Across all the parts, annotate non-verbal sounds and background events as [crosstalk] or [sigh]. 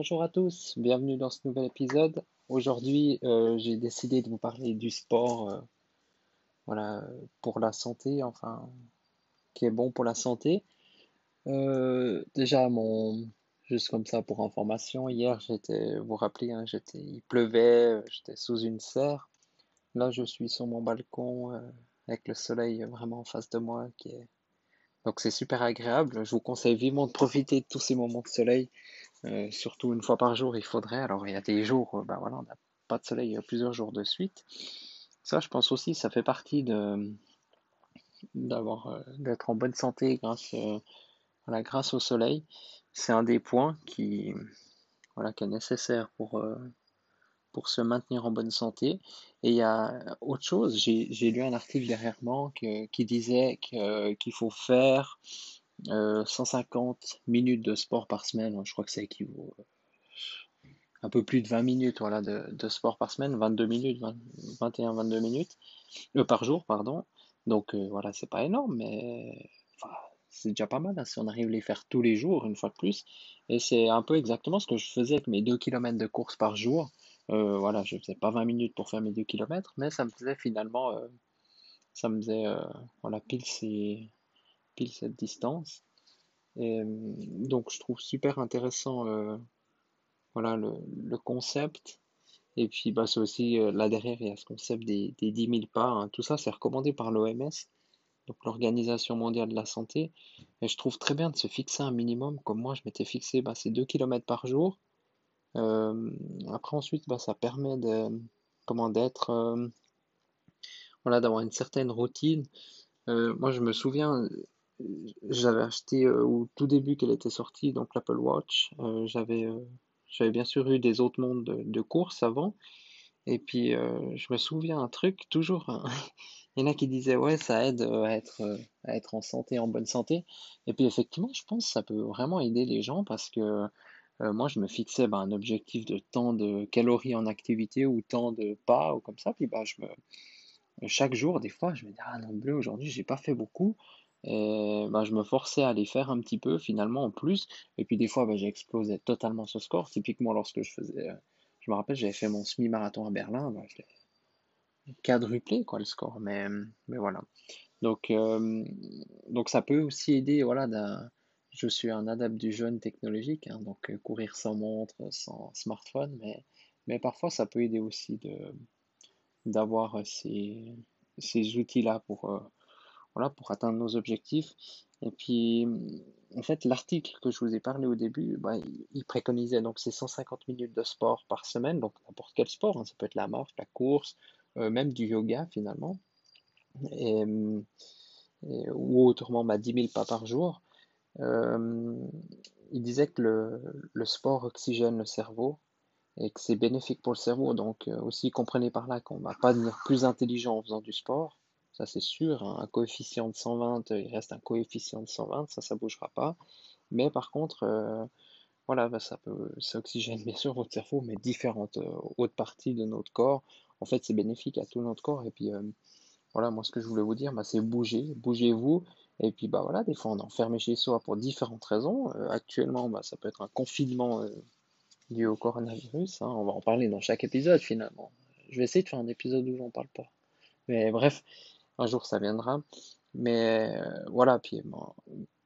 Bonjour à tous, bienvenue dans ce nouvel épisode. Aujourd'hui, euh, j'ai décidé de vous parler du sport euh, voilà, pour la santé, enfin, qui est bon pour la santé. Euh, déjà, mon, juste comme ça pour information, hier j'étais, vous vous rappelez, hein, j'étais, il pleuvait, j'étais sous une serre. Là, je suis sur mon balcon avec le soleil vraiment en face de moi, donc c'est super agréable. Je vous conseille vivement de profiter de tous ces moments de soleil, euh, surtout une fois par jour, il faudrait. Alors, il y a des jours, ben voilà, on n'a pas de soleil plusieurs jours de suite. Ça, je pense aussi, ça fait partie de d'avoir d'être en bonne santé grâce voilà, grâce au soleil, c'est un des points qui, voilà, qui est nécessaire pour, euh, pour se maintenir en bonne santé. Et il y a autre chose, j'ai lu un article dernièrement qui disait qu'il faut faire 150 euh, minutes de sport par semaine. Je crois que ça équivaut euh, un peu plus de 20 minutes voilà, de, de sport par semaine, 22 minutes, 21-22 minutes par jour, pardon. Donc voilà, c'est pas énorme, mais c'est déjà pas mal hein, si on arrive à les faire tous les jours, une fois de plus. Et c'est un peu exactement ce que je faisais avec mes 2 km de course par jour. Euh, voilà, je faisais pas 20 minutes pour faire mes 2 km, mais ça me faisait finalement, euh, ça me faisait, euh, voilà, pile, cette distance. Et donc je trouve super intéressant voilà, le, concept. Et puis bah, c'est aussi là derrière, il y a ce concept des, des 10 000 pas. Hein. Tout ça, c'est recommandé par l'OMS donc l'Organisation mondiale de la santé. Et je trouve très bien de se fixer un minimum, comme moi je m'étais fixé, bah, c'est 2 km par jour. Euh, après ensuite, bah, ça permet de, comment d'être, euh, voilà, d'avoir une certaine routine. Euh, moi je me souviens, j'avais acheté au tout début qu'elle était sortie, donc l'Apple Watch. j'avais, j'avais bien sûr eu des autres mondes de, de course avant. Et puis je me souviens un truc, toujours. [laughs] Il y en a qui disaient ouais ça aide euh, à être, euh, à être en santé, en bonne santé. Et puis effectivement, je pense que ça peut vraiment aider les gens parce que euh, moi je me fixais bah, un objectif de temps de calories en activité ou temps de pas ou comme ça. Puis me, chaque jour, des fois, je me dis ah non bleu aujourd'hui j'ai pas fait beaucoup. Et bah, je me forçais à les faire un petit peu finalement en plus. Et puis des fois bah, j'ai explosé totalement ce score. Typiquement lorsque je faisais, je me rappelle j'avais fait mon semi-marathon à Berlin. Bah, quadruplé quoi le score mais, mais voilà donc euh, donc ça peut aussi aider voilà je suis un adepte du jeune technologique hein, donc euh, courir sans montre sans smartphone mais mais parfois ça peut aider aussi de d'avoir ces, ces outils là pour euh, voilà pour atteindre nos objectifs et puis en fait l'article que je vous ai parlé au début bah, il préconisait donc ces 150 minutes de sport par semaine donc n'importe quel sport hein, ça peut être la marche la course euh, même du yoga finalement, et, ou autrement 10 000 pas par jour. Euh, il disait que le, le, sport oxygène le cerveau et que c'est bénéfique pour le cerveau. Donc euh, aussi comprenez par là qu'on ne va pas devenir plus intelligent en faisant du sport. Ça c'est sûr, hein. un coefficient de 120, il reste un coefficient de 120, ça ça bougera pas. Mais par contre, voilà, bah, ça peut, ça oxygène bien sûr votre cerveau, mais différentes autres parties de notre corps en fait, c'est bénéfique à tout notre corps. Et puis, euh, voilà, moi, ce que je voulais vous dire, bah, c'est bouger, bougez-vous. Et puis, bah voilà, des fois, on est enfermé chez soi pour différentes raisons. Euh, actuellement, bah, ça peut être un confinement euh, lié au coronavirus. Hein. On va en parler dans chaque épisode, finalement. Je vais essayer de faire un épisode où j'en parle pas. Mais bref, un jour, ça viendra. Mais voilà, puis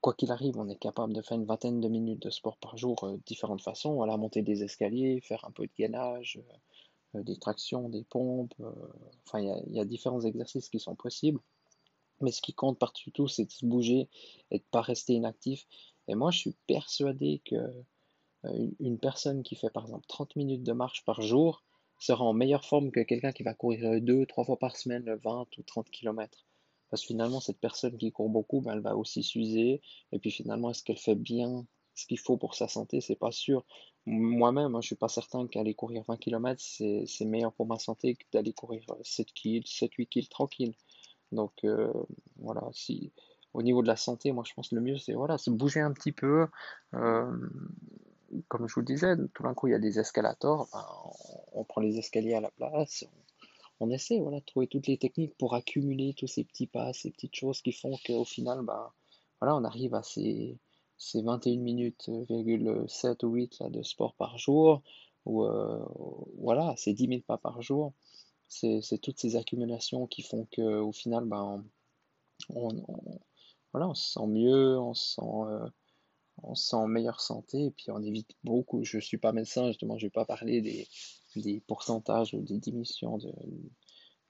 quoi qu'il arrive, on est capable de faire une vingtaine de minutes de sport par jour, de différentes façons. Voilà, monter des escaliers, faire un peu de gainage, euh, des tractions, des pompes, euh, enfin il y, a différents exercices qui sont possibles. Mais ce qui compte partout tout, c'est de se bouger et de ne pas rester inactif. Et moi, je suis persuadé que euh, une personne qui fait par exemple 30 minutes de marche par jour sera en meilleure forme que quelqu'un qui va courir 2, 3 fois par semaine 20 ou 30 km. Parce que finalement, cette personne qui court beaucoup, ben, elle va aussi s'user. Et puis finalement, est-ce qu'elle fait bien ce qu'il faut pour sa santé, c'est pas sûr. Moi-même, je je suis pas certain qu'aller courir 20 km, c'est meilleur pour ma santé que d'aller courir 7 kg, 7-8 kg tranquille. Donc euh, voilà, si au niveau de la santé, moi je pense que le mieux c'est voilà, se bouger un petit peu. Euh, comme je vous disais, tout d'un coup il y a des escalators, ben, on, prend les escaliers à la place, on, essaie voilà, de trouver toutes les techniques pour accumuler tous ces petits pas, ces petites choses qui font qu'au final, ben, voilà, on arrive à ces, ces 21 minutes, 7 ou 8 là, de sport par jour, ou euh, voilà, c'est 10 000 pas par jour. C'est toutes ces accumulations qui font qu'au final, ben, on, voilà, on se sent mieux, on se sent, euh, on sent en meilleure santé, et puis on évite beaucoup. Je ne suis pas médecin, justement, je ne vais pas parler des, pourcentages ou des diminutions de,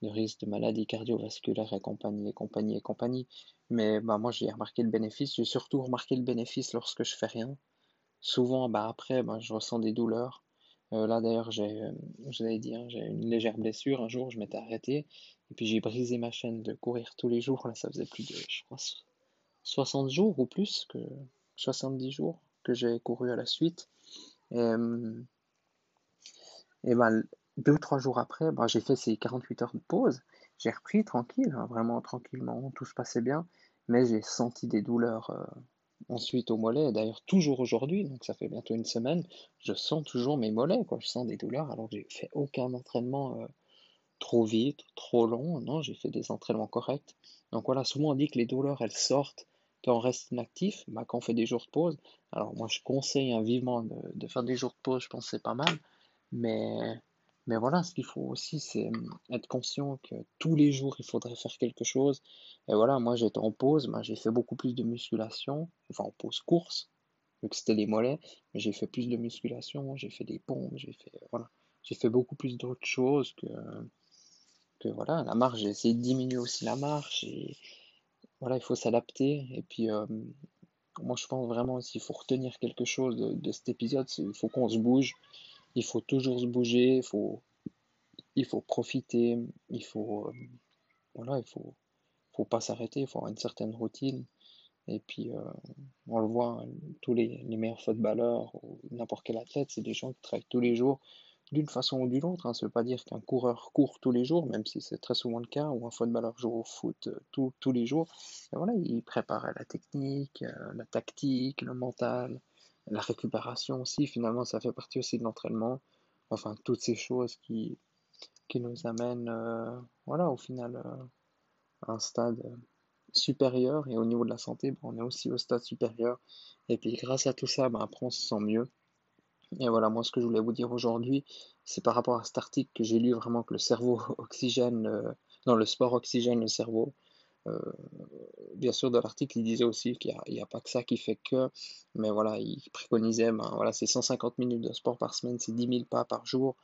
de risque de maladies cardiovasculaires et compagnie, et compagnie, et compagnie. Mais bah, moi, j'ai remarqué le bénéfice. J'ai surtout remarqué le bénéfice lorsque je fais rien. Souvent, bah, après, bah, je ressens des douleurs. Euh, là, d'ailleurs, j'ai, euh, hein, j'ai une légère blessure. Un jour, je m'étais arrêté. Et puis, j'ai brisé ma chaîne de courir tous les jours. Là, ça faisait plus de, je crois, 60 jours ou plus, que 70 jours que j'ai couru à la suite. Et, euh, et ben, deux ou trois jours après, ben, j'ai fait ces 48 heures de pause. J'ai repris tranquille, hein, vraiment tranquillement, tout se passait bien, mais j'ai senti des douleurs euh, ensuite au mollet. D'ailleurs, toujours aujourd'hui, donc ça fait bientôt une semaine, je sens toujours mes mollets, quoi. Je sens des douleurs alors que j'ai fait aucun entraînement euh, trop vite, trop long. Non, j'ai fait des entraînements corrects. Donc voilà, souvent on dit que les douleurs, elles sortent on reste inactif, bah, quand on fait des jours de pause. Alors moi, je conseille hein, vivement de, faire des jours de pause, je pense que c'est pas mal. Mais mais voilà, ce qu'il faut aussi, c'est hum, être conscient que tous les jours, il faudrait faire quelque chose. Et voilà, moi j'étais en pause, ben, j'ai fait beaucoup plus de musculation, enfin en pause course, vu que c'était les mollets, mais j'ai fait plus de musculation, j'ai fait des pompes, j'ai fait, voilà, j'ai fait beaucoup plus d'autres choses que, que voilà, la marche, j'ai essayé de diminuer aussi la marche, et voilà, il faut s'adapter. Et puis, moi je pense vraiment, s'il faut retenir quelque chose de, cet épisode, il faut qu'on se bouge il faut toujours se bouger, il faut, il faut profiter, il faut, voilà, il faut, faut pas s'arrêter, il faut avoir une certaine routine. Et puis, on le voit, tous les, les, meilleurs footballeurs ou n'importe quel athlète, c'est des gens qui travaillent tous les jours d'une façon ou d'une autre. Hein. Ça ne veut pas dire qu'un coureur court tous les jours, même si c'est très souvent le cas, ou un footballeur joue au foot euh, tous les jours. Et voilà, il prépare la technique, la tactique, le mental, la récupération aussi, finalement, ça fait partie aussi de l'entraînement. Enfin, toutes ces choses qui, qui nous amènent, euh, voilà, au final, euh, à un stade supérieur. Et au niveau de la santé, ben, on est aussi au stade supérieur. Et puis, grâce à tout ça, ben, après, on se sent mieux. Et voilà, moi, ce que je voulais vous dire aujourd'hui, c'est par rapport à cet article que j'ai lu vraiment que le cerveau [laughs] oxygène, euh, le sport oxygène le cerveau. Euh, bien sûr, dans l'article, il disait aussi qu'il n'y a, pas que ça qui fait que, mais voilà, il préconisait, ben, voilà, c'est 150 minutes de sport par semaine, c'est 10 000 pas par jour,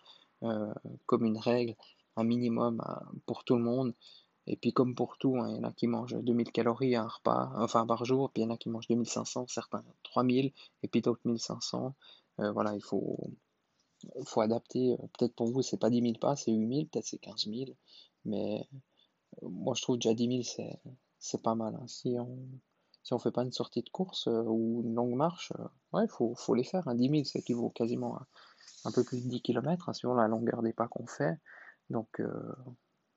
euh, comme une règle, un minimum hein, pour tout le monde. Et puis comme pour tout, hein, il y en a qui mangent 2000 calories à un repas, enfin par jour, puis il y en a qui mangent 2500, certains 3000, et puis d'autres 1500. Euh, voilà, il faut, faut adapter. Peut-être pour vous, c'est pas 10 000 pas, c'est 8000, peut-être c'est 15 000, mais moi je trouve déjà 10 000 c'est pas mal. Hein. Si on si on fait pas une sortie de course euh, ou une longue marche, euh, ouais, faut, faut les faire. Hein. 10 000, ça équivaut quasiment à un peu plus de 10 km hein, la longueur des pas qu'on fait. Donc euh,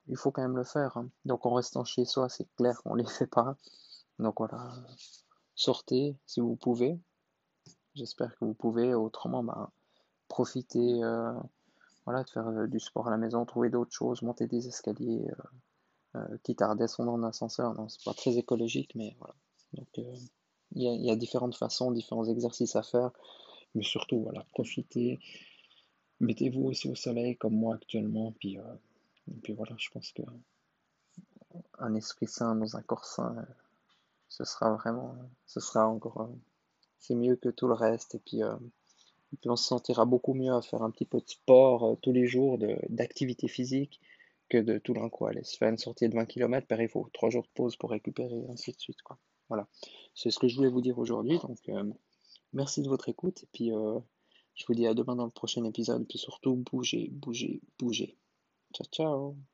il faut quand même le faire. Hein. Donc en restant chez soi, c'est clair qu'on les fait pas. Donc voilà, sortez si vous pouvez. J'espère que vous pouvez. Autrement, bah, profitez voilà, de faire du sport à la maison, trouver d'autres choses, monter des escaliers euh, quitte à redescendre en ascenseur. Non, c'est pas très écologique, mais voilà. Donc, euh, il y, a différentes façons, différents exercices à faire, mais surtout, voilà, profitez. Mettez-vous aussi au soleil comme moi actuellement, puis, euh, et puis voilà, je pense que un esprit sain dans un corps sain, ce sera vraiment, ce sera encore, c'est mieux que tout le reste, et puis, et puis on se sentira beaucoup mieux à faire un petit peu de sport tous les jours, d'activité physique, que de tout d'un coup aller se faire une sortie de 20 km, il faut 3 jours de pause pour récupérer, et ainsi de suite. Voilà, c'est ce que je voulais vous dire aujourd'hui. Donc, euh, merci de votre écoute. Et puis, euh, je vous dis à demain dans le prochain épisode. Et puis surtout, bougez, bougez, bougez. Ciao, ciao